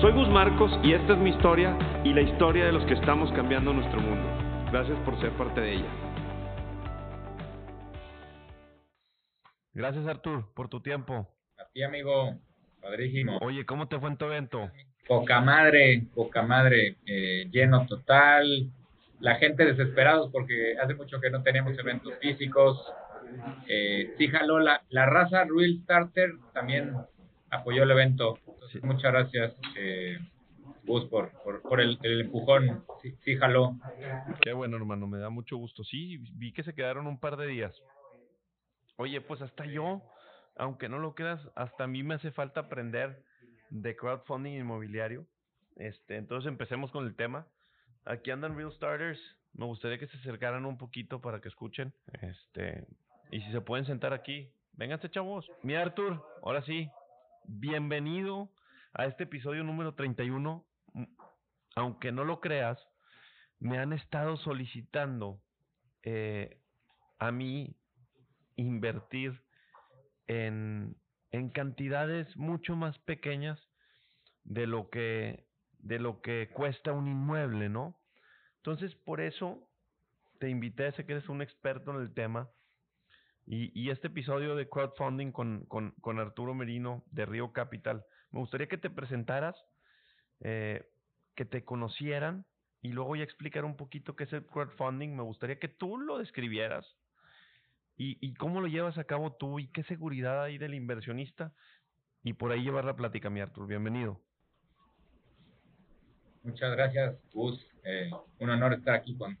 Soy Gus Marcos y esta es mi historia y la historia de los que estamos cambiando nuestro mundo. Gracias por ser parte de ella. Gracias Artur por tu tiempo. A ti amigo, padrísimo. Oye, ¿cómo te fue en tu evento? Poca madre, poca madre, eh, lleno total, la gente desesperados porque hace mucho que no teníamos eventos físicos. Eh, sí jaló la, la raza Real Starter también apoyó el evento. Muchas gracias, eh, por, por, el, empujón. Sí, sí. Qué bueno, hermano, me da mucho gusto. Sí, vi que se quedaron un par de días. Oye, pues hasta yo, aunque no lo creas, hasta a mí me hace falta aprender de crowdfunding inmobiliario. Este, entonces empecemos con el tema. Aquí andan Real Starters. Me gustaría que se acercaran un poquito para que escuchen. Este, y si se pueden sentar aquí, vénganse chavos. Mi Arthur, ahora sí, bienvenido a este episodio número 31. Aunque no lo creas, me han estado solicitando eh, a mí invertir en, en cantidades mucho más pequeñas de lo que de lo que cuesta un inmueble, ¿no? Entonces, por eso te invité, sé que eres un experto en el tema, y, y este episodio de crowdfunding con, con, con, Arturo Merino de Río Capital, me gustaría que te presentaras, eh, que te conocieran, y luego ya explicar un poquito qué es el crowdfunding. Me gustaría que tú lo describieras y, y cómo lo llevas a cabo tú y qué seguridad hay del inversionista. Y por ahí llevar la plática, mi Arturo. Bienvenido. Muchas gracias, Gus. Eh, un honor estar aquí con,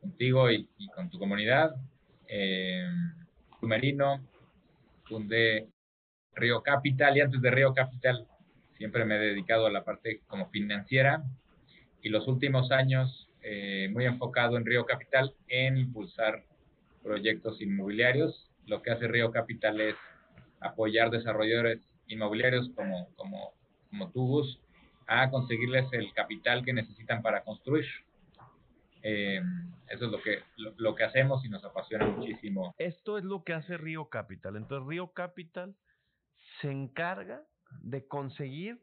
contigo y, con tu comunidad. Eh, fundé Río Capital y antes de Río Capital siempre me he dedicado a la parte como financiera y los últimos años eh, muy enfocado en Río Capital en impulsar proyectos inmobiliarios. Lo que hace Río Capital es apoyar desarrolladores inmobiliarios como, como, como tú, Gus, a conseguirles el capital que necesitan para construir. Eh, eso es lo que, lo, que hacemos y nos apasiona muchísimo. Esto es lo que hace Río Capital. Entonces Río Capital se encarga de conseguir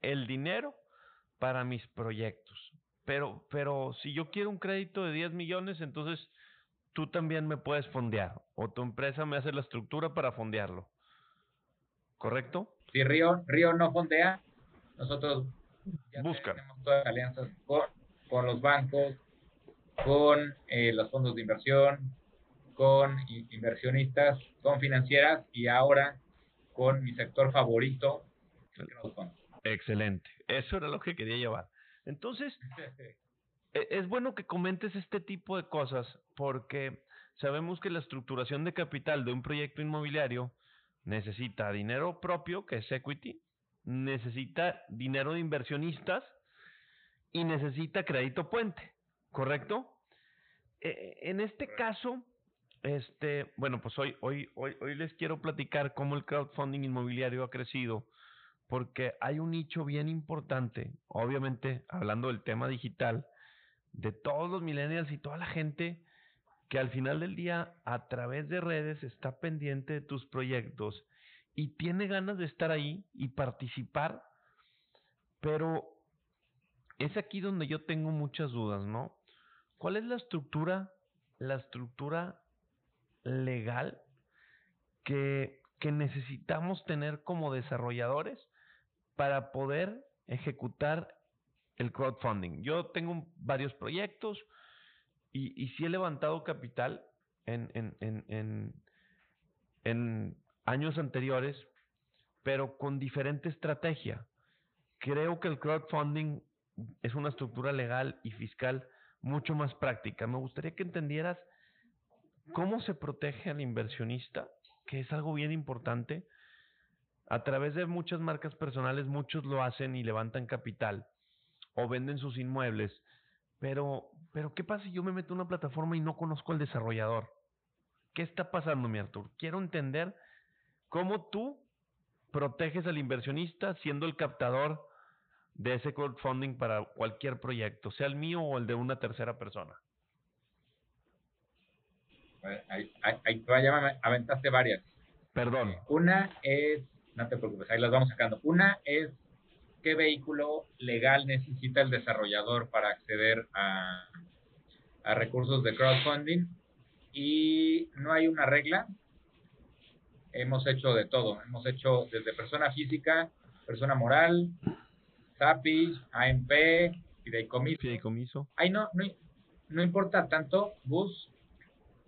el dinero para mis proyectos. Pero, pero si yo quiero un crédito de 10 millones, entonces tú también me puedes fondear o tu empresa me hace la estructura para fondearlo. ¿Correcto? Si Río, Río no fondea, nosotros ya tenemos todas las alianzas con, los bancos, con eh, los fondos de inversión, con inversionistas, con financieras y ahora con mi sector favorito, Excelente. Eso era lo que quería llevar. Entonces, e, es bueno que comentes este tipo de cosas porque sabemos que la estructuración de capital de un proyecto inmobiliario necesita dinero propio, que es equity, necesita dinero de inversionistas y necesita crédito puente, ¿correcto? Eh, en este caso, este, bueno, pues hoy, hoy, hoy, hoy les quiero platicar cómo el crowdfunding inmobiliario ha crecido, porque hay un nicho bien importante, obviamente, hablando del tema digital, de todos los millennials y toda la gente que al final del día, a través de redes, está pendiente de tus proyectos y tiene ganas de estar ahí y participar, pero es aquí donde yo tengo muchas dudas, ¿no? ¿Cuál es la estructura, la estructura legal que, que necesitamos tener como desarrolladores para poder ejecutar el crowdfunding? Yo tengo varios proyectos y, y sí he levantado capital en, en, en, en, años anteriores, pero con diferente estrategia. Creo que el crowdfunding es una estructura legal y fiscal mucho más práctica. Me gustaría que entendieras cómo se protege al inversionista, que es algo bien importante. A través de muchas marcas personales, muchos lo hacen y levantan capital o venden sus inmuebles, Pero, pero ¿qué pasa si yo me meto en una plataforma y no conozco al desarrollador? ¿Qué está pasando, mi Artur? Quiero entender cómo tú proteges al inversionista siendo el captador de ese crowdfunding para cualquier proyecto, sea el mío o el de una tercera persona. Ahí, ahí, ya aventaste varias. Perdón. Una es, no te preocupes, ahí las vamos sacando. Una es qué vehículo legal necesita el desarrollador para acceder a, a recursos de crowdfunding. Y no hay una regla. Hemos hecho de todo. Hemos hecho desde persona física, persona moral, SAPI, AMP, fideicomiso. Fideicomiso. Ahí no, no, no importa tanto, Bus.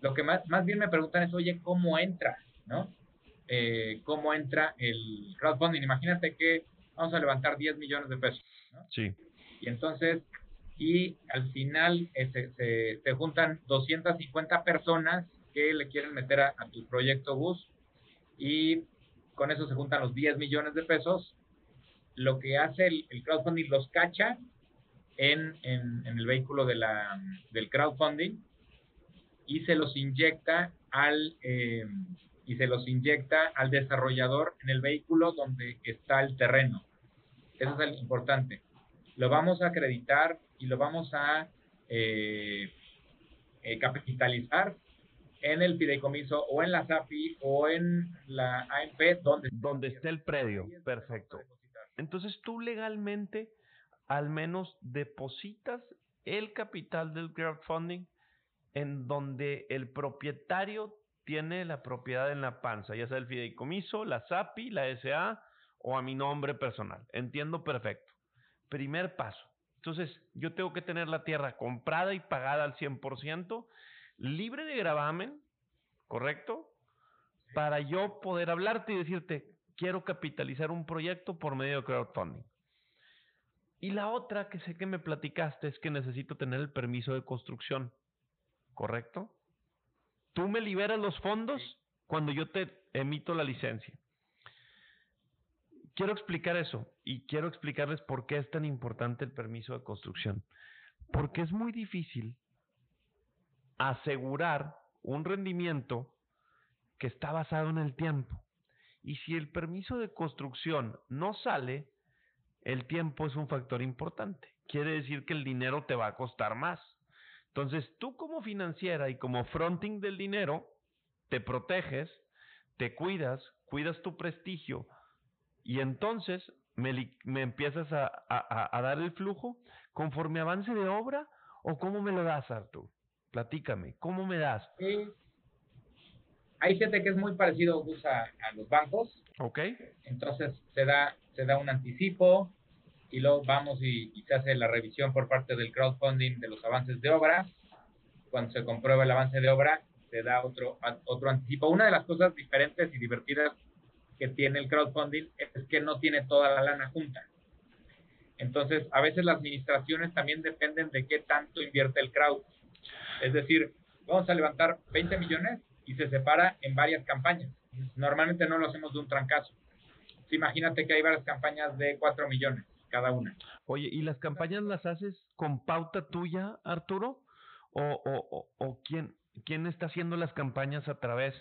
Lo que más, más bien me preguntan es, oye, ¿cómo entra? ¿No? Eh, ¿Cómo entra el crowdfunding? Imagínate que vamos a levantar 10 millones de pesos. ¿no? Sí. Y entonces, y al final eh, se, se, juntan 250 personas que le quieren meter a, tu proyecto Bus y con eso se juntan los 10 millones de pesos. Lo que hace el, crowdfunding los cacha en, en, el vehículo de la, del crowdfunding y se los inyecta al eh, y se los inyecta al desarrollador en el vehículo donde está el terreno. Eso es el importante. Lo vamos a acreditar y lo vamos a eh, eh, capitalizar en el fideicomiso o en la SAPI o en la AMP donde, donde esté el predio. Perfecto. Entonces tú legalmente al menos depositas el capital del crowdfunding en donde el propietario tiene la propiedad en la panza, ya sea el fideicomiso, la SAPI, la SA o a mi nombre personal. Entiendo perfecto. Primer paso. Entonces, yo tengo que tener la tierra comprada y pagada al 100%, libre de gravamen, ¿correcto? Para yo poder hablarte y decirte, quiero capitalizar un proyecto por medio de crowdfunding. Y la otra que sé que me platicaste es que necesito tener el permiso de construcción, ¿correcto? Tú me liberas los fondos cuando yo te emito la licencia quiero explicar eso y quiero explicarles por qué es tan importante el permiso de construcción. Porque es muy difícil asegurar un rendimiento que está basado en el tiempo. Y si el permiso de construcción no sale, el tiempo es un factor importante. Quiere decir que el dinero te va a costar más. Entonces, tú como financiera y como fronting del dinero, te proteges, te cuidas, cuidas tu prestigio, y entonces me, me empiezas a, a, dar el flujo conforme avance de obra o cómo me lo das, Artur? Platícame, ¿cómo me das? hay gente que es muy parecido a, a, los bancos. Ok. Entonces se da, se da un anticipo y luego vamos y, y, se hace la revisión por parte del crowdfunding de los avances de obra. Cuando se comprueba el avance de obra, se da otro, otro anticipo. Una de las cosas diferentes y divertidas que tiene el crowdfunding es que no tiene toda la lana junta. Entonces, a veces las administraciones también dependen de qué tanto invierte el crowd. Es decir, vamos a levantar 20 millones y se separa en varias campañas. Normalmente no lo hacemos de un trancazo. imagínate que hay varias campañas de 4 millones cada una. Oye, ¿y las campañas las haces con pauta tuya, Arturo? ¿O, o, o, quién, quién está haciendo las campañas a través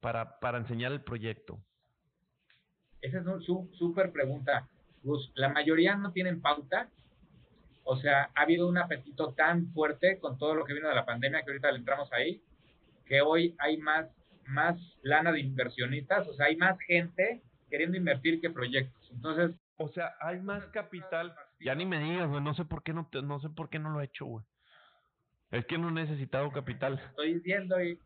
para, para enseñar el proyecto? Esa es una súper pregunta. La mayoría no tienen pauta. O sea, ha habido un apetito tan fuerte con todo lo que vino de la pandemia que ahorita le entramos ahí, que hoy hay más, más lana de inversionistas, o sea, hay más gente queriendo invertir que proyectos. Entonces, o sea, hay más capital. Ya ni me digas, güey, no sé por qué no no sé por qué no lo he hecho, güey. Es que no he necesitado capital. Estoy diciendo y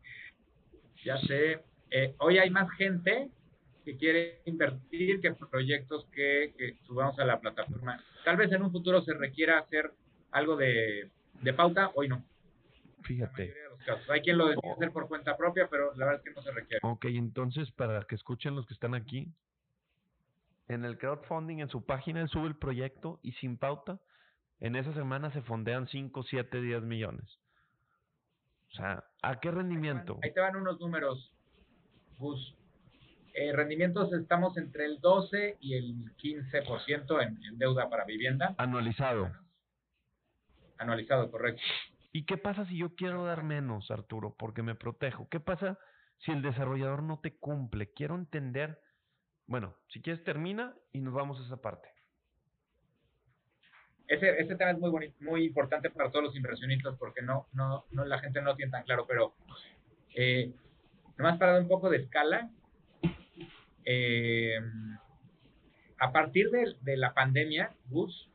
ya sé, eh, hoy hay más gente que quiere invertir que proyectos que, subamos a la plataforma. Tal vez en un futuro se requiera hacer algo de, pauta, hoy no. Fíjate. Hay quien lo decide hacer por cuenta propia, pero la verdad es que no se requiere. Ok, entonces para que escuchen los que están aquí, en el crowdfunding, en su página, él sube el proyecto y sin pauta, en esa semana se fondean 5, 7, 10 millones. O sea, ¿a qué rendimiento? Ahí te van, unos números, Gus eh, rendimientos estamos entre el 12 y el 15% en, en deuda para vivienda. Anualizado. Anualizado, correcto. ¿Y qué pasa si yo quiero dar menos, Arturo, porque me protejo? ¿Qué pasa si el desarrollador no te cumple? Quiero entender. Bueno, si quieres termina y nos vamos a esa parte. Ese, ese tema es muy muy importante para todos los inversionistas porque no, no, no la gente no lo tiene tan claro, pero eh, nomás para dar un poco de escala, eh, a partir de, de, la pandemia, Gus,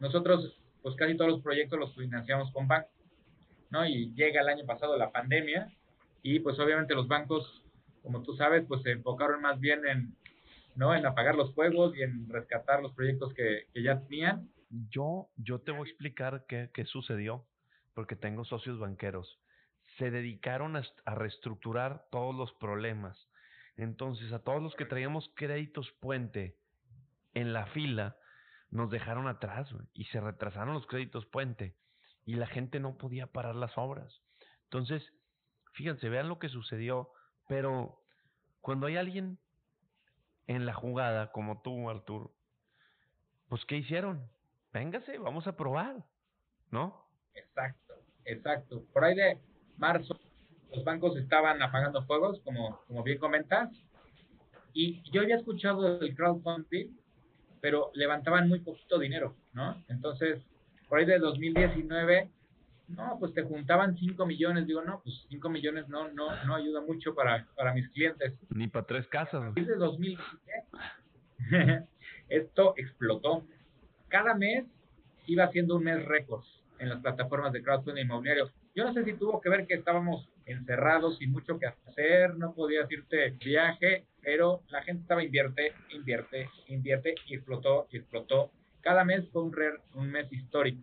nosotros pues casi todos los proyectos los financiamos con bancos, ¿no? Y llega el año pasado la pandemia y pues obviamente los bancos, como tú sabes, pues se enfocaron más bien en, ¿no? En apagar los fuegos y en rescatar los proyectos que, que ya tenían. Yo, yo te voy a explicar qué, qué sucedió, porque tengo socios banqueros. Se dedicaron a, reestructurar todos los problemas. Entonces, a todos los que traíamos créditos puente en la fila, nos dejaron atrás y se retrasaron los créditos puente y la gente no podía parar las obras. Entonces, fíjense, vean lo que sucedió, pero cuando hay alguien en la jugada como tú, Arturo, pues ¿qué hicieron? Véngase, vamos a probar, ¿no? Exacto, exacto. Por ahí de marzo los bancos estaban apagando fuegos, como, como bien comentas, y yo había escuchado el crowdfunding pero levantaban muy poquito dinero, ¿no? Entonces, por ahí de 2019, no, pues te juntaban 5 millones, digo, no, pues 5 millones no, no, no ayuda mucho para, para mis clientes. Ni para tres casas. Desde 2020, esto explotó. Cada mes iba siendo un mes récord en las plataformas de crowdfunding inmobiliario. Yo no sé si tuvo que ver que estábamos encerrados sin mucho que hacer, no podías irte viaje, pero la gente estaba invierte, invierte, invierte y explotó y explotó. Cada mes fue un, un mes histórico.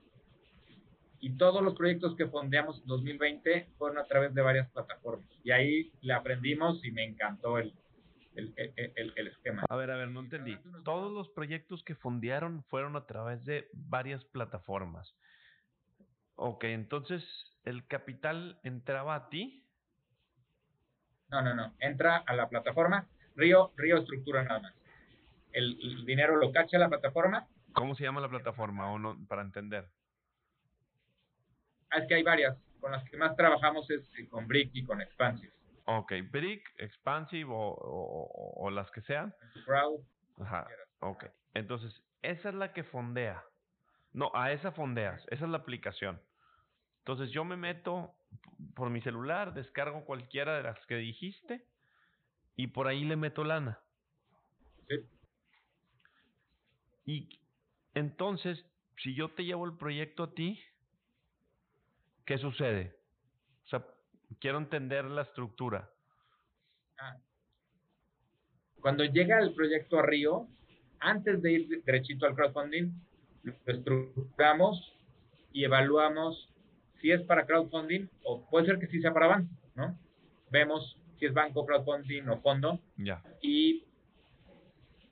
Y todos los proyectos que fondeamos en 2020 fueron a través de varias plataformas. Y ahí le aprendimos y me encantó el, el, el, el, esquema. A ver, a ver, no entendí. Todos los proyectos que fondearon fueron a través de varias plataformas. Ok, entonces el capital entraba a ti. No, no, no. Entra a la plataforma. Río, Río estructura nada más. El, dinero lo cacha la plataforma. ¿Cómo se llama la plataforma o no, para entender? Es que hay varias. Con las que más trabajamos es con Brick y con Expansive. Ok, Brick, Expansive o, o, las que sean. Crowd. Ajá, ok. Entonces, esa es la que fondea. No, a esa fondeas. Esa es la aplicación. Entonces yo me meto por mi celular, descargo cualquiera de las que dijiste y por ahí le meto lana. Sí. Y entonces, si yo te llevo el proyecto a ti, ¿qué sucede? O sea, quiero entender la estructura. Ah. Cuando llega el proyecto a Río, antes de ir derechito al crowdfunding, lo estructuramos y evaluamos si es para crowdfunding o puede ser que sí sea para banco, ¿no? Vemos si es banco, crowdfunding o fondo. Ya. Y,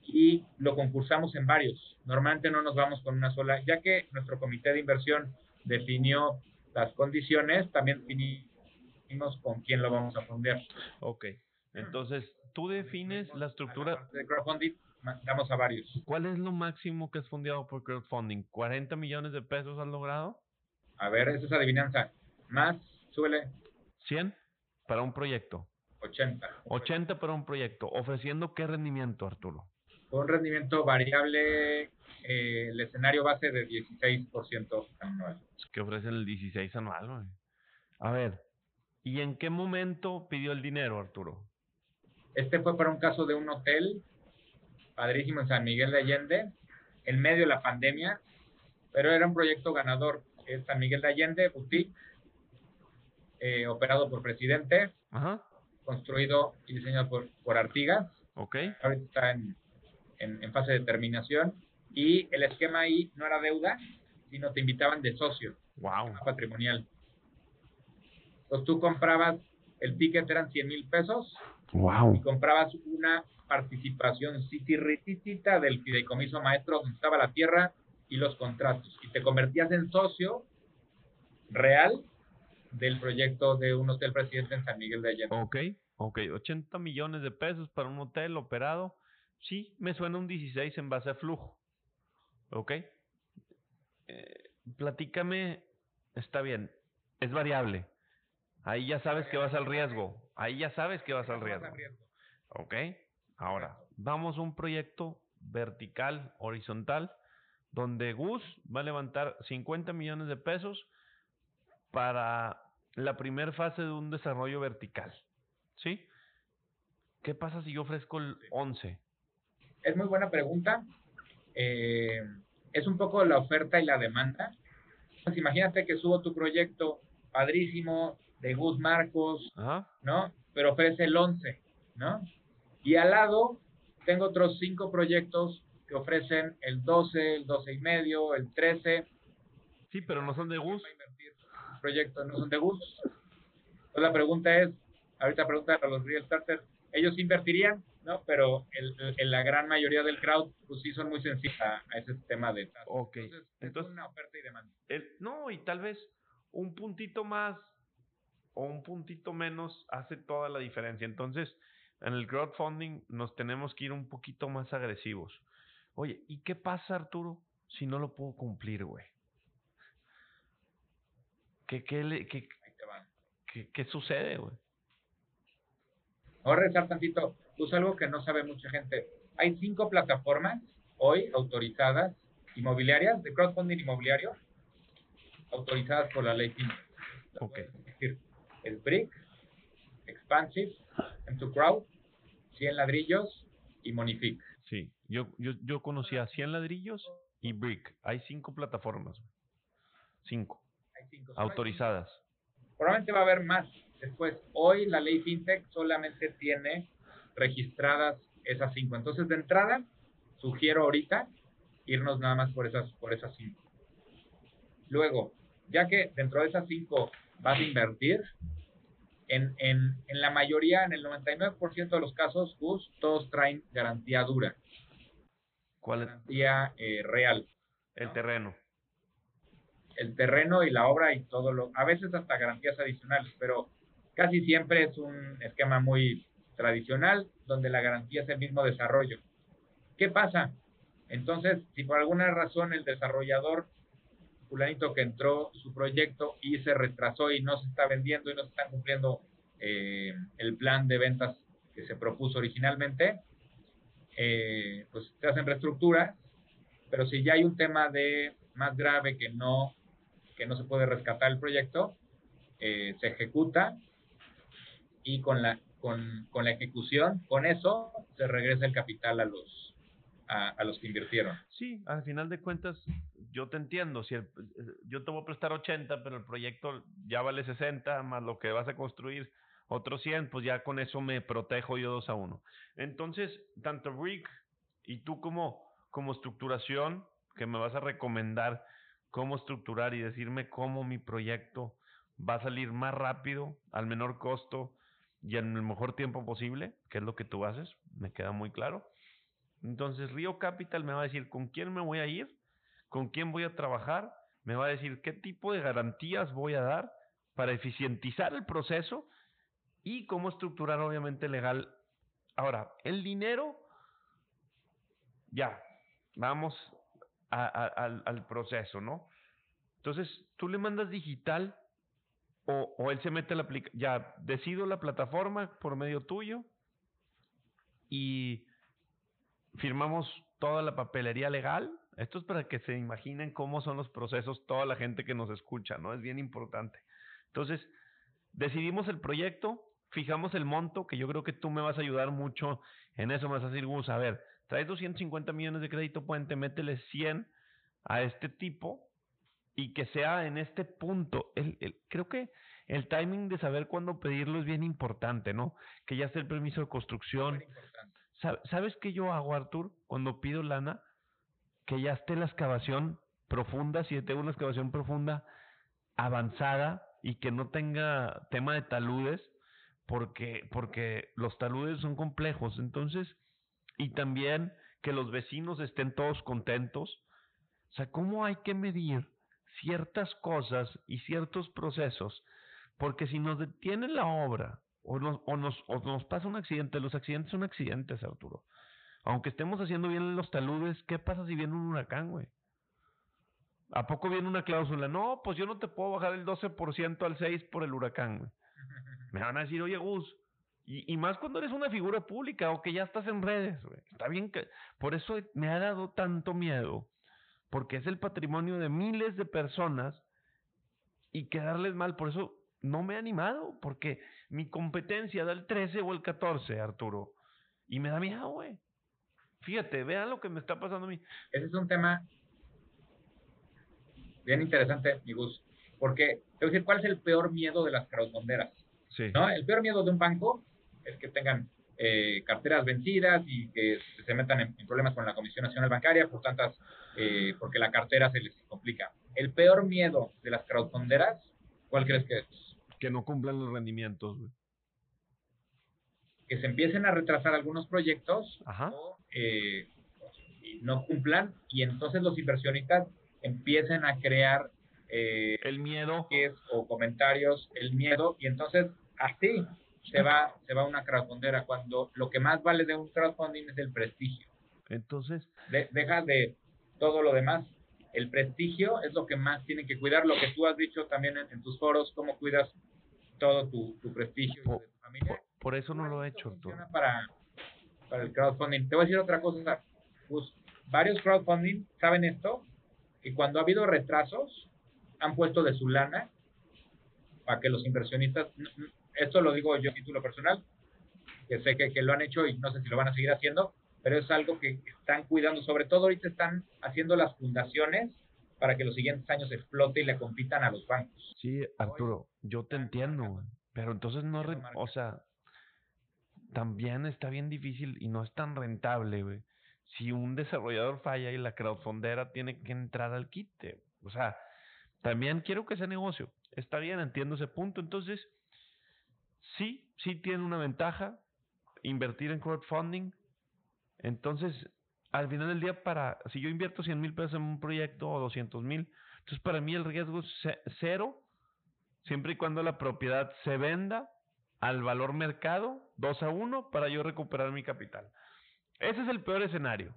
y lo concursamos en varios. Normalmente no nos vamos con una sola, ya que nuestro comité de inversión definió las condiciones, también definimos con quién lo vamos a fondear. Ok. Entonces, tú defines la estructura. De crowdfunding, damos a varios. ¿Cuál es lo máximo que has fondeado por crowdfunding? ¿40 millones de pesos has logrado? A ver, esa es adivinanza. Más, súbele. 100 para un proyecto. 80. 80 para un proyecto. ¿Ofreciendo qué rendimiento, Arturo? Un rendimiento variable, eh, el escenario base de 16% anual. que ofrecen el 16 anual, A ver, ¿y en qué momento pidió el dinero, Arturo? Este fue para un caso de un hotel padrísimo en San Miguel de Allende, en medio de la pandemia, pero era un proyecto ganador es San Miguel de Allende, boutique, eh, operado por Presidente, construido y diseñado por, por Artigas. Okay. Ahorita está en, en, fase de terminación. Y el esquema ahí no era deuda, sino te invitaban de socio. Wow. Patrimonial. Entonces tú comprabas, el ticket eran 100 mil pesos. Wow. Y comprabas una participación rititita del fideicomiso maestro donde estaba la tierra y los contratos y te convertías en socio real del proyecto de un hotel presidente en San Miguel de Allende. Ok, ok, 80 millones de pesos para un hotel operado. Sí, me suena un 16 en base a flujo. Ok. Eh, platícame está bien, es variable. Ahí ya sabes que vas al riesgo. Ahí ya sabes que vas al riesgo. ¿Ok? Ahora, vamos a un proyecto vertical, horizontal, donde Gus va a levantar 50 millones de pesos para la primera fase de un desarrollo vertical. ¿Sí? ¿Qué pasa si yo ofrezco el 11? Es muy buena pregunta. Eh, es un poco la oferta y la demanda. Pues imagínate que subo tu proyecto padrísimo de Gus Marcos, ¿no? Pero ofrece el 11, ¿no? Y al lado tengo otros cinco proyectos que ofrecen el 12, el 12 y medio, el 13. Sí, pero no son de Gus. Proyectos no son de Gus. Entonces la pregunta es, ahorita pregunta a los real starters, ellos invertirían, ¿no? Pero en la gran mayoría del crowd, pues sí son muy sensibles a, ese tema de Ok. Entonces, es una oferta y demanda. no, y tal vez un puntito más o un puntito menos hace toda la diferencia. Entonces, en el crowdfunding nos tenemos que ir un poquito más agresivos. Oye, ¿y qué pasa, Arturo, si no lo puedo cumplir, güey? ¿Qué, qué, le, qué, qué, qué sucede, güey? Ahora rezar tantito, pues algo que no sabe mucha gente. Hay cinco plataformas hoy autorizadas inmobiliarias de crowdfunding inmobiliario autorizadas por la ley Ok. Es decir, el BRIC, Expansive, M2 Crowd, 100 ladrillos y Monific. Sí, yo, yo, yo conocía 100 ladrillos y Brick. Hay cinco plataformas. Cinco. Hay cinco. Autorizadas. Probablemente va a haber más. Después, hoy la ley FinTech solamente tiene registradas esas cinco. Entonces, de entrada, sugiero ahorita irnos nada más por esas, por esas cinco. Luego, ya que dentro de esas cinco vas a invertir, en, en, en la mayoría, en el 99% de los casos, Gus, todos traen garantía dura. ¿Cuál es? Garantía eh, real. El terreno. El terreno y la obra y todo lo, a veces hasta garantías adicionales, pero casi siempre es un esquema muy tradicional donde la garantía es el mismo desarrollo. ¿Qué pasa? Entonces, si por alguna razón el desarrollador fulanito que entró su proyecto y se retrasó y no se está vendiendo y no se está cumpliendo eh, el plan de ventas que se propuso originalmente, eh, pues se hacen reestructuras, pero si ya hay un tema de más grave que no, que no se puede rescatar el proyecto, eh, se ejecuta y con la, con, con la ejecución, con eso se regresa el capital a los, a, los que invirtieron. Sí, al final de cuentas, yo te entiendo, si el, yo te voy a prestar 80, pero el proyecto ya vale 60, más lo que vas a construir, otros 100, pues ya con eso me protejo yo 2 a 1. Entonces, tanto Rick y tú como, como estructuración, que me vas a recomendar cómo estructurar y decirme cómo mi proyecto va a salir más rápido, al menor costo y en el mejor tiempo posible, que es lo que tú haces, me queda muy claro. Entonces, Río Capital me va a decir con quién me voy a ir, con quién voy a trabajar, me va a decir qué tipo de garantías voy a dar para eficientizar el proceso y cómo estructurar obviamente legal. Ahora, el dinero, ya, vamos al, proceso, ¿no? Entonces, tú le mandas digital o, él se mete a la aplicación, ya, decido la plataforma por medio tuyo y firmamos toda la papelería legal. Esto es para que se imaginen cómo son los procesos toda la gente que nos escucha, ¿no? Es bien importante. Entonces, decidimos el proyecto, fijamos el monto, que yo creo que tú me vas a ayudar mucho en eso, me vas a decir, Gus, a ver, traes 250 millones de crédito puente, métele 100 a este tipo y que sea en este punto. El, el, creo que el timing de saber cuándo pedirlo es bien importante, ¿no? Que ya esté el permiso de construcción. ¿Sabes qué yo hago, Artur, cuando pido lana? Que ya esté la excavación profunda, si tengo una excavación profunda avanzada y que no tenga tema de taludes, porque, porque los taludes son complejos. Entonces, y también que los vecinos estén todos contentos. O sea, ¿cómo hay que medir ciertas cosas y ciertos procesos? Porque si nos detiene la obra o nos, o nos, o nos pasa un accidente, los accidentes son accidentes, Arturo. Aunque estemos haciendo bien los taludes, ¿qué pasa si viene un huracán, güey? ¿A poco viene una cláusula? No, pues yo no te puedo bajar el 12% al 6% por el huracán, güey. Me van a decir, oye, Gus, y, y, más cuando eres una figura pública o que ya estás en redes, güey. Está bien que... Por eso me ha dado tanto miedo, porque es el patrimonio de miles de personas y quedarles mal. Por eso no me he animado, porque mi competencia da el 13 o el 14, Arturo. Y me da miedo, güey. Fíjate, vean lo que me está pasando a mí. Ese es un tema bien interesante, mi Gus, porque te voy a decir, ¿cuál es el peor miedo de las crowdfunderas? Sí. ¿No? El peor miedo de un banco es que tengan eh, carteras vencidas y que se metan en, problemas con la Comisión Nacional Bancaria por tantas, eh, porque la cartera se les complica. El peor miedo de las crowdfunderas, ¿cuál crees que es? Que no cumplan los rendimientos, güey. Que se empiecen a retrasar algunos proyectos Ajá. o eh, no cumplan y entonces los inversionistas empiecen a crear eh, el miedo o comentarios, el miedo y entonces así se va se va una crowdfundera cuando lo que más vale de un crowdfunding es el prestigio. Entonces, de, deja de todo lo demás. El prestigio es lo que más tienen que cuidar, lo que tú has dicho también en, en tus foros, cómo cuidas todo tu, tu prestigio por, de tu familia. Por, por eso no lo he hecho. Funciona para, para el crowdfunding. Te voy a decir otra cosa. Pues, varios crowdfunding saben esto, que cuando ha habido retrasos, han puesto de su lana para que los inversionistas, esto lo digo yo a título personal, que sé que, lo han hecho y no sé si lo van a seguir haciendo, pero es algo que están cuidando, sobre todo ahorita están haciendo las fundaciones para que los siguientes años explote y le compitan a los bancos. Sí, Arturo, yo te entiendo, pero entonces no, o sea, también está bien difícil y no es tan rentable, güey. Si un desarrollador falla y la crowdfundera tiene que entrar al quite, o sea, también quiero que sea negocio. Está bien, entiendo ese punto. Entonces, sí, sí tiene una ventaja invertir en crowdfunding. Entonces, al final del día, para si yo invierto 100 mil pesos en un proyecto o 200 mil, entonces para mí el riesgo es cero, siempre y cuando la propiedad se venda al valor mercado, 2 a 1, para yo recuperar mi capital. Ese es el peor escenario.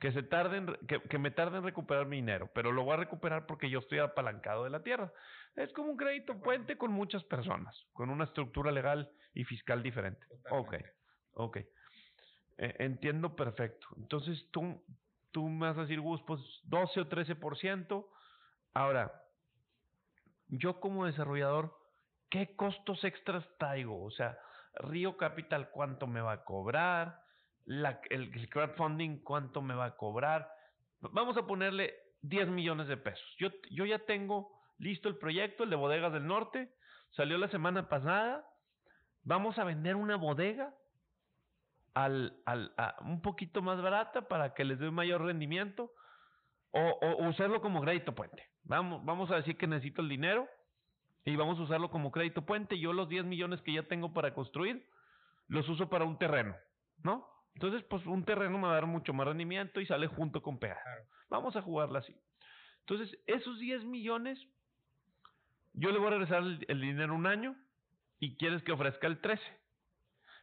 Que, se tarden, que, que, me tarde en recuperar mi dinero, pero lo voy a recuperar porque yo estoy apalancado de la tierra. Es como un crédito puente con muchas personas, con una estructura legal y fiscal diferente. Ok, ok. Eh, entiendo perfecto. Entonces tú, tú me vas a decir, Gus, pues 12 o 13%. Ahora, yo como desarrollador, ¿qué costos extras traigo? O sea, Río Capital, ¿cuánto me va a cobrar? La, el, el, crowdfunding, ¿cuánto me va a cobrar? Vamos a ponerle 10 millones de pesos. Yo, yo ya tengo listo el proyecto, el de Bodegas del Norte. Salió la semana pasada. Vamos a vender una bodega al, al, a un poquito más barata para que les dé mayor rendimiento. O, o, usarlo como crédito puente. Vamos, vamos a decir que necesito el dinero y vamos a usarlo como crédito puente. Yo los 10 millones que ya tengo para construir, los uso para un terreno, ¿no? Entonces, pues un terreno me va a dar mucho más rendimiento y sale junto con. Claro. Vamos a jugarla así. Entonces, esos 10 millones, yo le voy a regresar el, el, dinero un año y quieres que ofrezca el 13.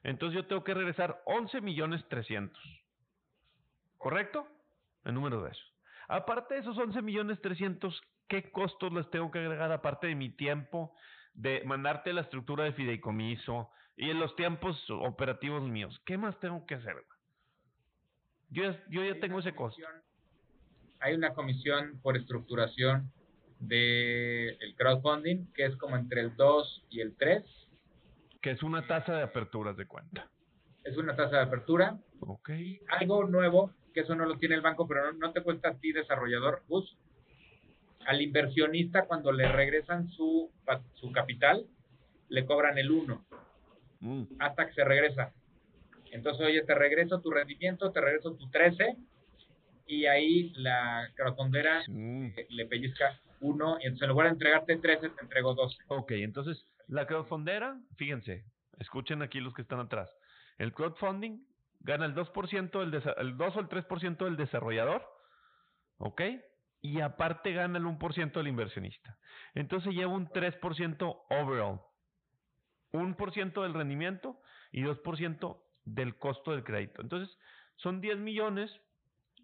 Entonces yo tengo que regresar 11 millones 300. ¿Correcto? El número de esos. Aparte de esos 11 millones 300, ¿qué costos les tengo que agregar aparte de mi tiempo de mandarte la estructura de fideicomiso y en los tiempos operativos míos? ¿Qué más tengo que hacer? Yo, yo ya tengo ese costo. Hay una comisión por estructuración del de crowdfunding que es como entre el 2 y el 3. Que es una tasa de aperturas de cuenta. Es una tasa de apertura. Ok. Algo nuevo, que eso no lo tiene el banco, pero no, no te cuesta a ti, desarrollador, Gus. Al inversionista, cuando le regresan su, su capital, le cobran el 1 mm. hasta que se regresa. Entonces, oye, te regreso tu rendimiento, te regreso tu 13 y ahí la crowdfundera mm. le pellizca 1 y entonces en lugar de entregarte 13 te entrego 12. Ok, entonces la crowdfundera, fíjense, escuchen aquí los que están atrás. El crowdfunding gana el 2%, el, el 2 o el 3% del desarrollador, ¿ok? Y aparte gana el 1% del inversionista. Entonces lleva un 3% overall. 1% del rendimiento y 2% del costo del crédito. Entonces, son 10 millones.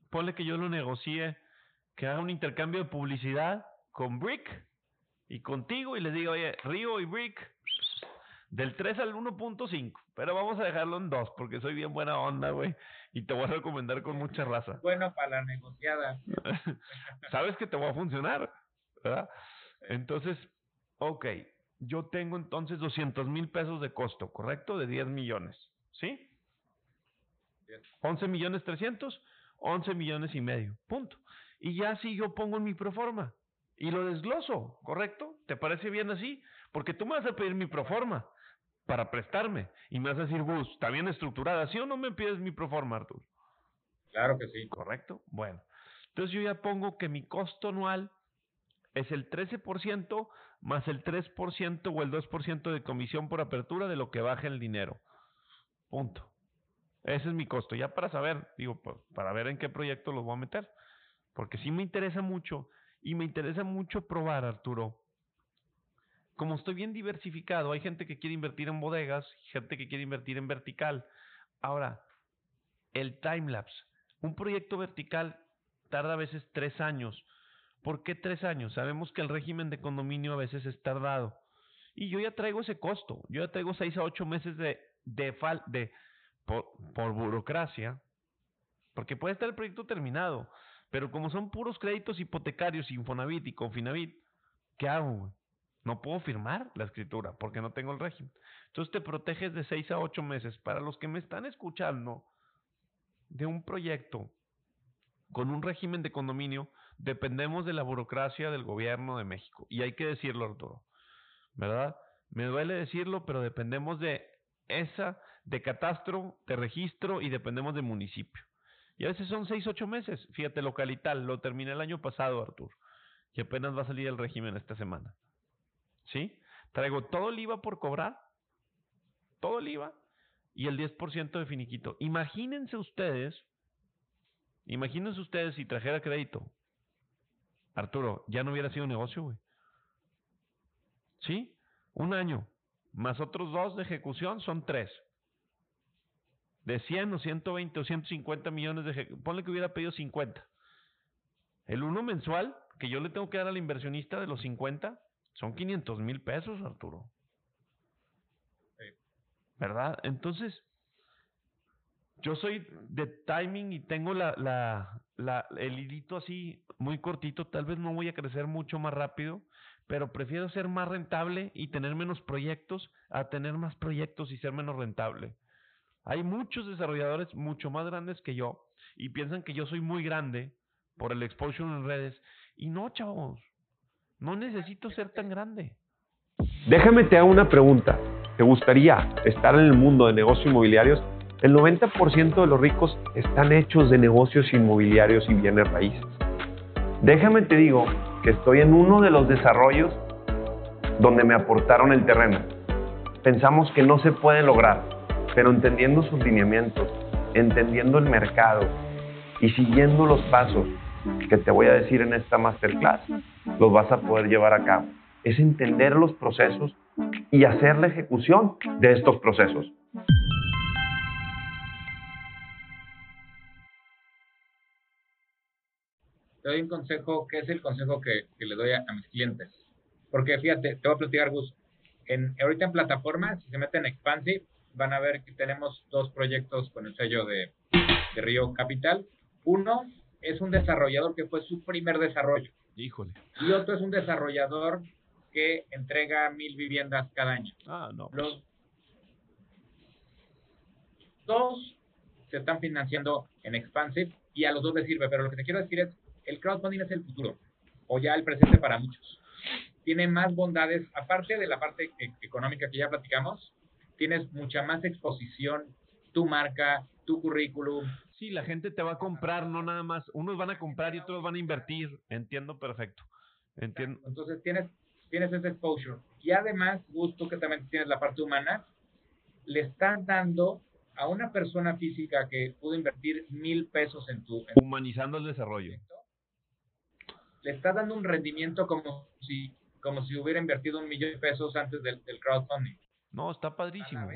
Ponle que yo lo negocie que haga un intercambio de publicidad con Brick y contigo y les diga, oye, Río y Brick, del 3 al 1.5, pero vamos a dejarlo en 2 porque soy bien buena onda, güey, y te voy a recomendar con mucha raza. Bueno para la negociada. Sabes que te va a funcionar, ¿verdad? Entonces, ok, yo tengo entonces 200 mil pesos de costo, ¿correcto? De 10 millones, ¿sí? 11 millones 300, 11 millones y medio, punto. Y ya si yo pongo en mi proforma y lo desgloso, ¿correcto? ¿Te parece bien así? Porque tú me vas a pedir mi proforma para prestarme y me vas a decir, Gus, ¿está bien estructurada? ¿Sí o no me pides mi proforma, Artur? Claro que sí. ¿Correcto? Bueno, entonces yo ya pongo que mi costo anual es el 13% más el 3% o el 2% de comisión por apertura de lo que baje el dinero. Punto. Ese es mi costo. Ya para saber, digo, para ver en qué proyecto los voy a meter. Porque sí me interesa mucho y me interesa mucho probar, Arturo. Como estoy bien diversificado, hay gente que quiere invertir en bodegas, gente que quiere invertir en vertical. Ahora, el timelapse. Un proyecto vertical tarda a veces tres años. ¿Por qué tres años? Sabemos que el régimen de condominio a veces es tardado. Y yo ya traigo ese costo. Yo ya traigo seis a ocho meses de, de, de por, por burocracia, porque puede estar el proyecto terminado, pero como son puros créditos hipotecarios, Infonavit y Confinavit, ¿qué hago? No puedo firmar la escritura porque no tengo el régimen. Entonces te proteges de seis a ocho meses. Para los que me están escuchando de un proyecto con un régimen de condominio, dependemos de la burocracia del gobierno de México. Y hay que decirlo, Arturo. ¿Verdad? Me duele decirlo, pero dependemos de esa, de catastro, de registro y dependemos de municipio. Y a veces son seis, ocho meses. Fíjate, localital, lo terminé el año pasado, Arturo. Y apenas va a salir el régimen esta semana. ¿Sí? Traigo todo el IVA por cobrar, todo el IVA y el 10% de finiquito. Imagínense ustedes, imagínense ustedes si trajera crédito. Arturo, ya no hubiera sido negocio, güey. ¿Sí? Un año, más otros dos de ejecución son tres. De 100 o 120 o 150 millones de ejecución, ponle que hubiera pedido 50. El uno mensual que yo le tengo que dar al inversionista de los 50 son 500 mil pesos, Arturo. ¿Verdad? Entonces, yo soy de timing y tengo la, la, la, el hilito así muy cortito. Tal vez no voy a crecer mucho más rápido, pero prefiero ser más rentable y tener menos proyectos a tener más proyectos y ser menos rentable. Hay muchos desarrolladores mucho más grandes que yo y piensan que yo soy muy grande por el exposure en redes. Y no, chavos, no necesito ser tan grande. Déjame te hago una pregunta. ¿Te gustaría estar en el mundo de negocios inmobiliarios? El 90% de los ricos están hechos de negocios inmobiliarios y bienes raíces. Déjame te digo que estoy en uno de los desarrollos donde me aportaron el terreno. Pensamos que no se puede lograr, pero entendiendo sus lineamientos, entendiendo el mercado y siguiendo los pasos que te voy a decir en esta masterclass, los vas a poder llevar a cabo. Es entender los procesos y hacer la ejecución de estos procesos. Te doy un consejo, que es el consejo que, le doy a, mis clientes. Porque fíjate, te voy a platicar, Gus. En, ahorita en plataformas, si se meten en Expansive, van a ver que tenemos dos proyectos con el sello de, de Río Capital. Uno es un desarrollador que fue su primer desarrollo. Híjole. Y otro es un desarrollador que entrega mil viviendas cada año. Ah, no. Pues. Los dos se están financiando en Expansive y a los dos les sirve, pero lo que te quiero decir es, el crowdfunding es el futuro o ya el presente para muchos. Tiene más bondades, aparte de la parte e-, económica que ya platicamos, tienes mucha más exposición, tu marca, tu currículum. Sí, la gente te va a comprar, no nada más. Unos van a comprar y otros van a invertir. Entiendo perfecto. Entiendo. Entonces tienes, tienes ese exposure. Y además, gusto que también tienes la parte humana, le estás dando a una persona física que pudo invertir mil pesos en tu... Humanizando el desarrollo le está dando un rendimiento como si, como si hubiera invertido un millón de pesos antes del, crowdfunding. No, está padrísimo.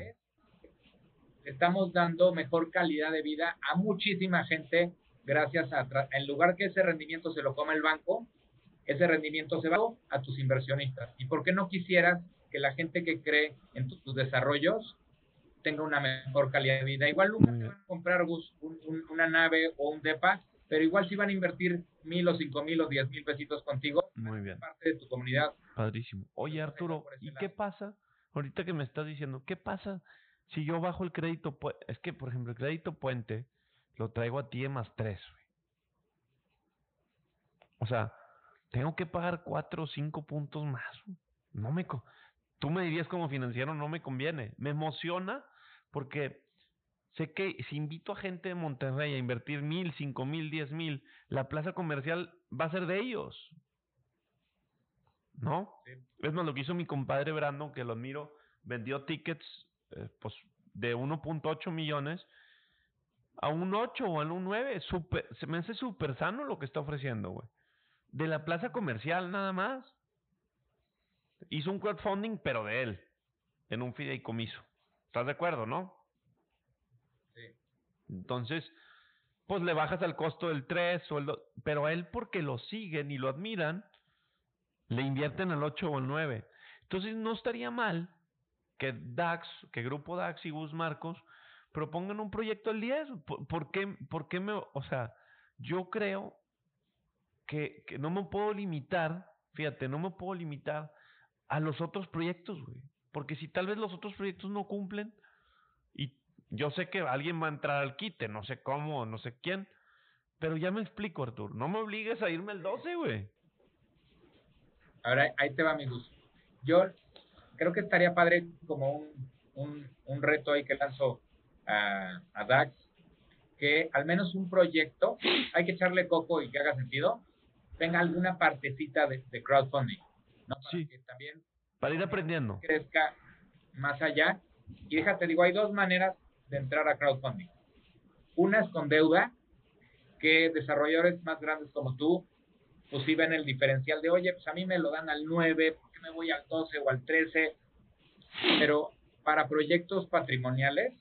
estamos dando mejor calidad de vida a muchísima gente gracias a, en lugar que ese rendimiento se lo coma el banco, ese rendimiento se va a tus inversionistas. ¿Y por qué no quisieras que la gente que cree en tus desarrollos tenga una mejor calidad de vida? Igual nunca van a comprar una nave o un DEPA, pero igual si van a invertir mil o cinco mil o diez mil pesitos contigo, Muy bien. parte de tu comunidad. Padrísimo. Oye, Arturo, ¿y qué pasa? Ahorita que me estás diciendo, ¿qué pasa si yo bajo el crédito? Es que, por ejemplo, el crédito puente lo traigo a ti más tres. O sea, tengo que pagar cuatro o cinco puntos más. No me, tú me dirías como financiero, no me conviene. Me emociona porque sé que si invito a gente de Monterrey a invertir mil, cinco mil, diez mil, la plaza comercial va a ser de ellos. ¿No? Es más, lo que hizo mi compadre Brandon, que lo admiro, vendió tickets eh, pues, de 1.8 millones a un 8 o a un 9. Super, se me hace súper sano lo que está ofreciendo, güey de la plaza comercial nada más. Hizo un crowdfunding, pero de él, en un fideicomiso. ¿Estás de acuerdo, no? Entonces, pues le bajas al costo del 3 o el 2, pero a él porque lo siguen y lo admiran, le invierten al 8 o al 9. Entonces, no estaría mal que DAX, que Grupo DAX y Gus Marcos propongan un proyecto al 10. ¿Por, qué, ¿Por qué me, o sea, yo creo que, no me puedo limitar, fíjate, no me puedo limitar a los otros proyectos, güey. Porque si tal vez los otros proyectos no cumplen, yo sé que alguien va a entrar al quite, no sé cómo, no sé quién, pero ya me explico, Artur, no me obligues a irme el 12, güey. Ahora, ahí te va mi gusto. Yo creo que estaría padre como un, un, un reto ahí que lanzo a, a DAX, que al menos un proyecto, hay que echarle coco y que haga sentido, tenga alguna partecita de, crowdfunding, ¿no? Para sí. que también para ir aprendiendo. Crezca más allá. Y déjate, digo, hay dos maneras de entrar a crowdfunding. Una es con deuda, que desarrolladores más grandes como tú, pues sí ven el diferencial de, oye, pues a mí me lo dan al 9, ¿por qué me voy al 12 o al 13? Pero para proyectos patrimoniales,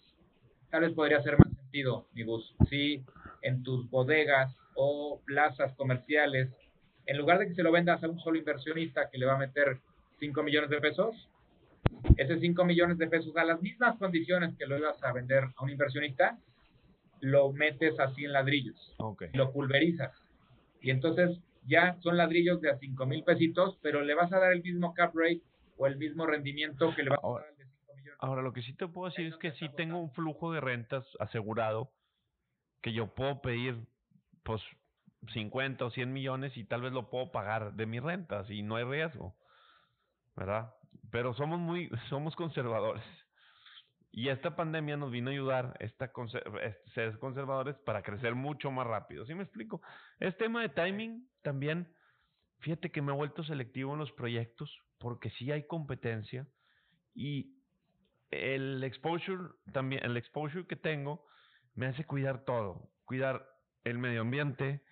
tal vez podría ser más sentido, mi bus. Si en tus bodegas o plazas comerciales en lugar de que se lo vendas a un solo inversionista que le va a meter 5 millones de pesos, ese 5 millones de pesos a las mismas condiciones que lo ibas a vender a un inversionista, lo metes así en ladrillos, lo pulverizas. Y entonces ya son ladrillos de a 5 mil pesitos, pero le vas a dar el mismo cap rate o el mismo rendimiento que le vas a dar al de 5 millones. Ahora, lo que sí te puedo decir es que sí tengo un flujo de rentas asegurado que yo puedo pedir, pues 50 o 100 millones y tal vez lo puedo pagar de mis rentas y no hay riesgo, ¿verdad? Pero somos muy, somos conservadores. Y esta pandemia nos vino a ayudar esta ser conservadores para crecer mucho más rápido. ¿Sí me explico? Es tema de timing también. Fíjate que me he vuelto selectivo en los proyectos porque sí hay competencia y el exposure también, el exposure que tengo me hace cuidar todo, cuidar el medio ambiente,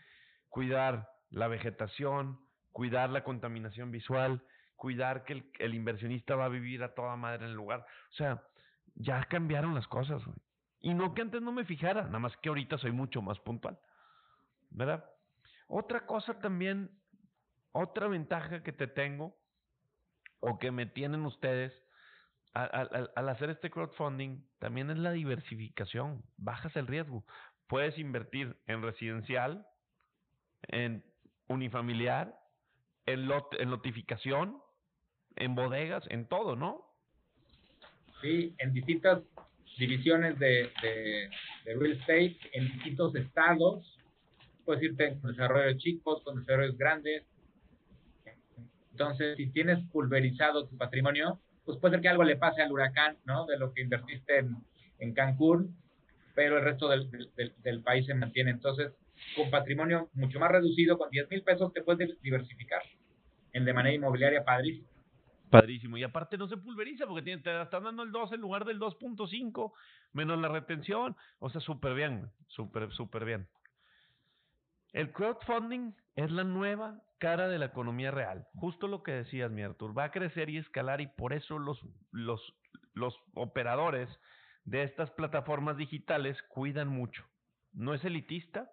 cuidar la vegetación, cuidar la contaminación visual, cuidar que el, inversionista va a vivir a toda madre en el lugar. O sea, ya cambiaron las cosas. Y no que antes no me fijara, nada más que ahorita soy mucho más puntual. ¿Verdad? Otra cosa también, otra ventaja que te tengo, o que me tienen ustedes, al, hacer este crowdfunding, también es la diversificación. Bajas el riesgo. Puedes invertir en residencial, en unifamiliar, en, lot, en notificación, en bodegas, en todo, ¿no? Sí, en distintas divisiones de, real estate, en distintos estados. Puedes irte con desarrollos chicos, con desarrollos grandes. Entonces, si tienes pulverizado tu patrimonio, pues puede ser que algo le pase al huracán, ¿no? De lo que invertiste en, Cancún, pero el resto del, del, del, país se mantiene. Entonces, con patrimonio mucho más reducido, con 10 mil pesos, te puedes diversificar en de manera inmobiliaria padrísimo. Padrísimo. Y aparte no se pulveriza porque te están dando el 2 en lugar del 2.5 menos la retención. O sea, súper bien, súper, súper bien. El crowdfunding es la nueva cara de la economía real. Justo lo que decías, mi Artur. Va a crecer y escalar y por eso los, los, los operadores de estas plataformas digitales cuidan mucho. No es elitista,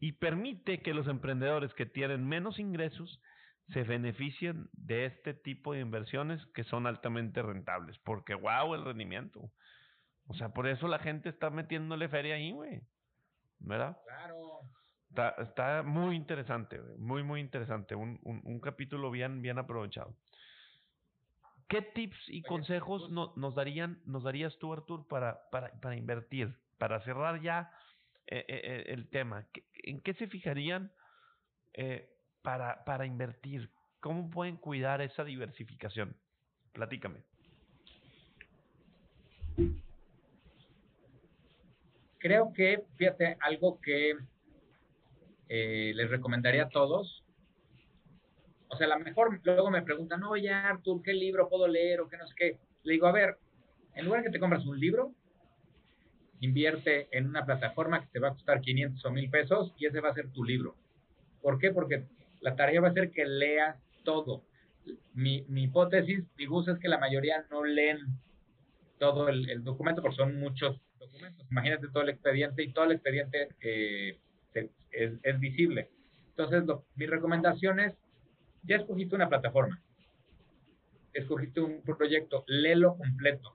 y permite que los emprendedores que tienen menos ingresos se beneficien de este tipo de inversiones que son altamente rentables, porque wow el rendimiento. O sea, por eso la gente está metiéndole feria ahí, güey. ¿Verdad? Claro. Está, está muy interesante, muy, muy interesante. Un, un, un, capítulo bien, bien aprovechado. ¿Qué tips y consejos pues no, nos, darían, nos darías tú, Artur, para, para, para invertir? Para cerrar ya eh, eh, el tema. ¿En qué se fijarían eh, para, invertir? ¿Cómo pueden cuidar esa diversificación? Platícame. Creo que, fíjate, algo que eh, les recomendaría a todos. O sea, a lo mejor luego me preguntan, oye Artur, ¿qué libro puedo leer o qué no sé qué? Le digo, a ver, en lugar de que te compras un libro, invierte en una plataforma que te va a costar 500 o 1000 pesos y ese va a ser tu libro. ¿Por qué? Porque la tarea va a ser que leas todo. Mi, hipótesis, mi gusto es que la mayoría no leen todo el, documento porque son muchos documentos. Imagínate todo el expediente y todo el expediente eh, es, visible. Entonces, lo, mi recomendación es, ya escogiste una plataforma, escogiste un proyecto, léelo completo.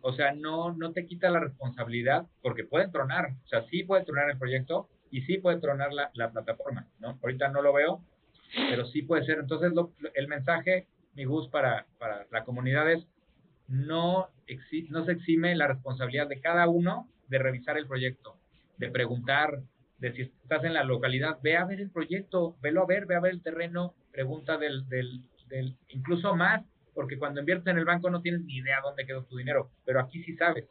O sea, no, no te quita la responsabilidad porque pueden tronar. O sea, sí puede tronar el proyecto y sí puede tronar la, la plataforma, ¿no? Ahorita no lo veo, pero sí puede ser. Entonces, lo, el mensaje, mi gusto para, para la comunidad es, no, exi no se exime la responsabilidad de cada uno de revisar el proyecto, de preguntar, de si estás en la localidad, ve a ver el proyecto, velo a ver, ve a ver el terreno, pregunta del, del, del incluso más, porque cuando inviertes en el banco no tienes ni idea dónde quedó tu dinero, pero aquí sí sabes.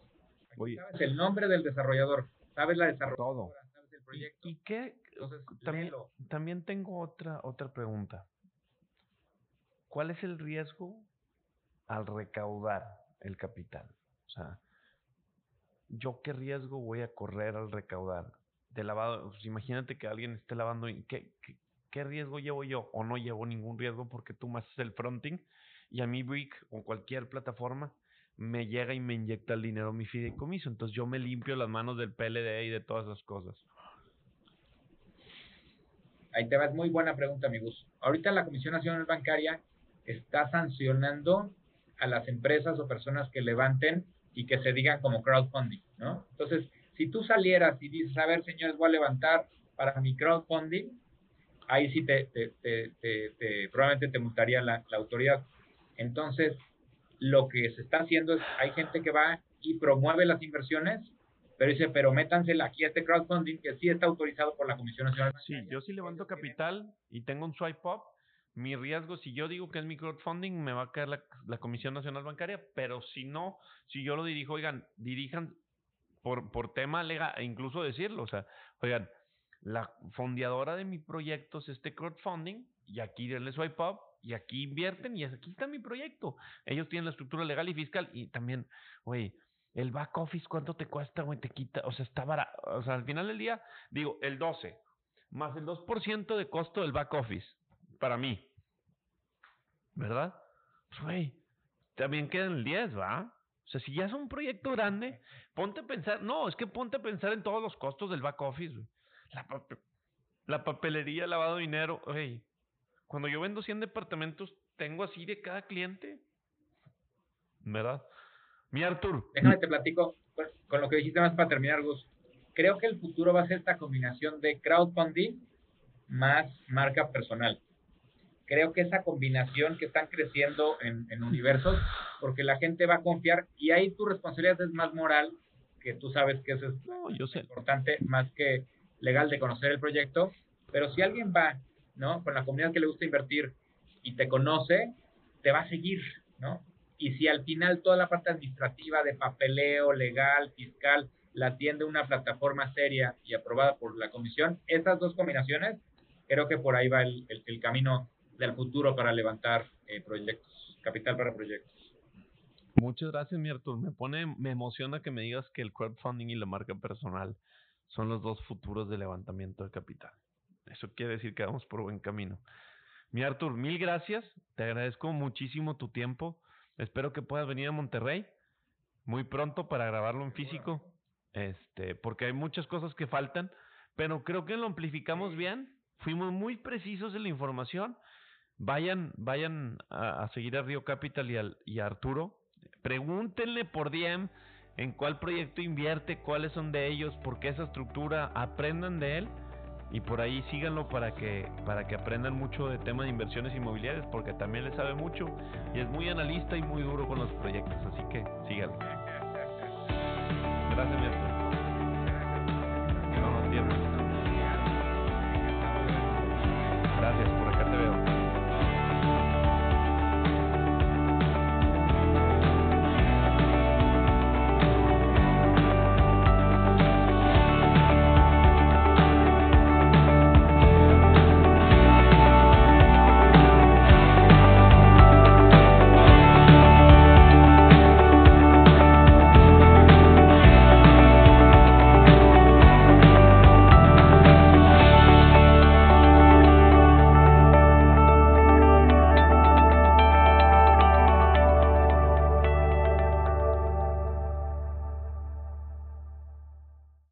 Aquí Oye. sabes el nombre del desarrollador, sabes la desarrolladora, Todo. sabes el proyecto. ¿Y, y qué? Entonces, también, léelo. también tengo otra, otra pregunta. ¿Cuál es el riesgo al recaudar el capital? O sea, ¿yo qué riesgo voy a correr al recaudar? De lavado, pues imagínate que alguien esté lavando, ¿qué, qué, qué riesgo llevo yo? O no llevo ningún riesgo porque tú me haces el fronting y a mí Brick o cualquier plataforma me llega y me inyecta el dinero mi fideicomiso. Entonces yo me limpio las manos del PLD y de todas esas cosas. Ahí te va, es muy buena pregunta, amigos. Ahorita la Comisión Nacional Bancaria está sancionando a las empresas o personas que levanten y que se digan como crowdfunding, ¿no? Entonces, si tú salieras y dices, a ver, señores, voy a levantar para mi crowdfunding, ahí sí te, te, te, te probablemente te multaría la, la, autoridad. Entonces, lo que se está haciendo es, hay gente que va y promueve las inversiones, pero dice, pero métansela aquí a este crowdfunding que sí está autorizado por la Comisión Nacional. Sí, yo sí levanto capital y tengo un swipe up, mi riesgo, si yo digo que es mi crowdfunding, me va a caer la, la, Comisión Nacional Bancaria, pero si no, si yo lo dirijo, oigan, dirijan por, por tema legal, e incluso decirlo, o sea, oigan, la fondeadora de mi proyecto es este crowdfunding, y aquí denle swipe up, y aquí invierten, y aquí está mi proyecto. Ellos tienen la estructura legal y fiscal, y también, güey, el back office, ¿cuánto te cuesta, güey? Te quita, o sea, está barato, o sea, al final del día, digo, el 12, más el 2% de costo del back office, para mí. ¿Verdad? Pues, güey, también quedan el 10, ¿va? O sea, si ya es un proyecto grande, ponte a pensar, no, es que ponte a pensar en todos los costos del back office, güey. La, pap la papelería, el lavado de dinero, güey. Cuando yo vendo 100 departamentos, tengo así de cada cliente. ¿Verdad? Mi Artur. Déjame te platico con, con lo que dijiste más para terminar, Gus. Creo que el futuro va a ser esta combinación de crowdfunding más marca personal creo que esa combinación que están creciendo en, en, universos, porque la gente va a confiar y ahí tu responsabilidad es más moral, que tú sabes que eso es no, yo sé. importante, más que legal de conocer el proyecto, pero si alguien va, ¿no? Con la comunidad que le gusta invertir y te conoce, te va a seguir, ¿no? Y si al final toda la parte administrativa de papeleo, legal, fiscal, la atiende una plataforma seria y aprobada por la comisión, esas dos combinaciones, creo que por ahí va el, el, camino del futuro para levantar eh, proyectos, capital para proyectos. Muchas gracias, mi Artur. Me pone, me emociona que me digas que el crowdfunding y la marca personal son los dos futuros de levantamiento de capital. Eso quiere decir que vamos por buen camino. Mi Artur, mil gracias. Te agradezco muchísimo tu tiempo. Espero que puedas venir a Monterrey muy pronto para grabarlo en físico. Este, porque hay muchas cosas que faltan, pero creo que lo amplificamos bien, fuimos muy precisos en la información. Vayan, vayan a, seguir a Río Capital y, al, y a Arturo. Pregúntenle por DM en cuál proyecto invierte, cuáles son de ellos, por qué esa estructura, aprendan de él y por ahí síganlo para que para que aprendan mucho de tema de inversiones inmobiliarias porque también le sabe mucho y es muy analista y muy duro con los proyectos, así que síganlo. Gracias,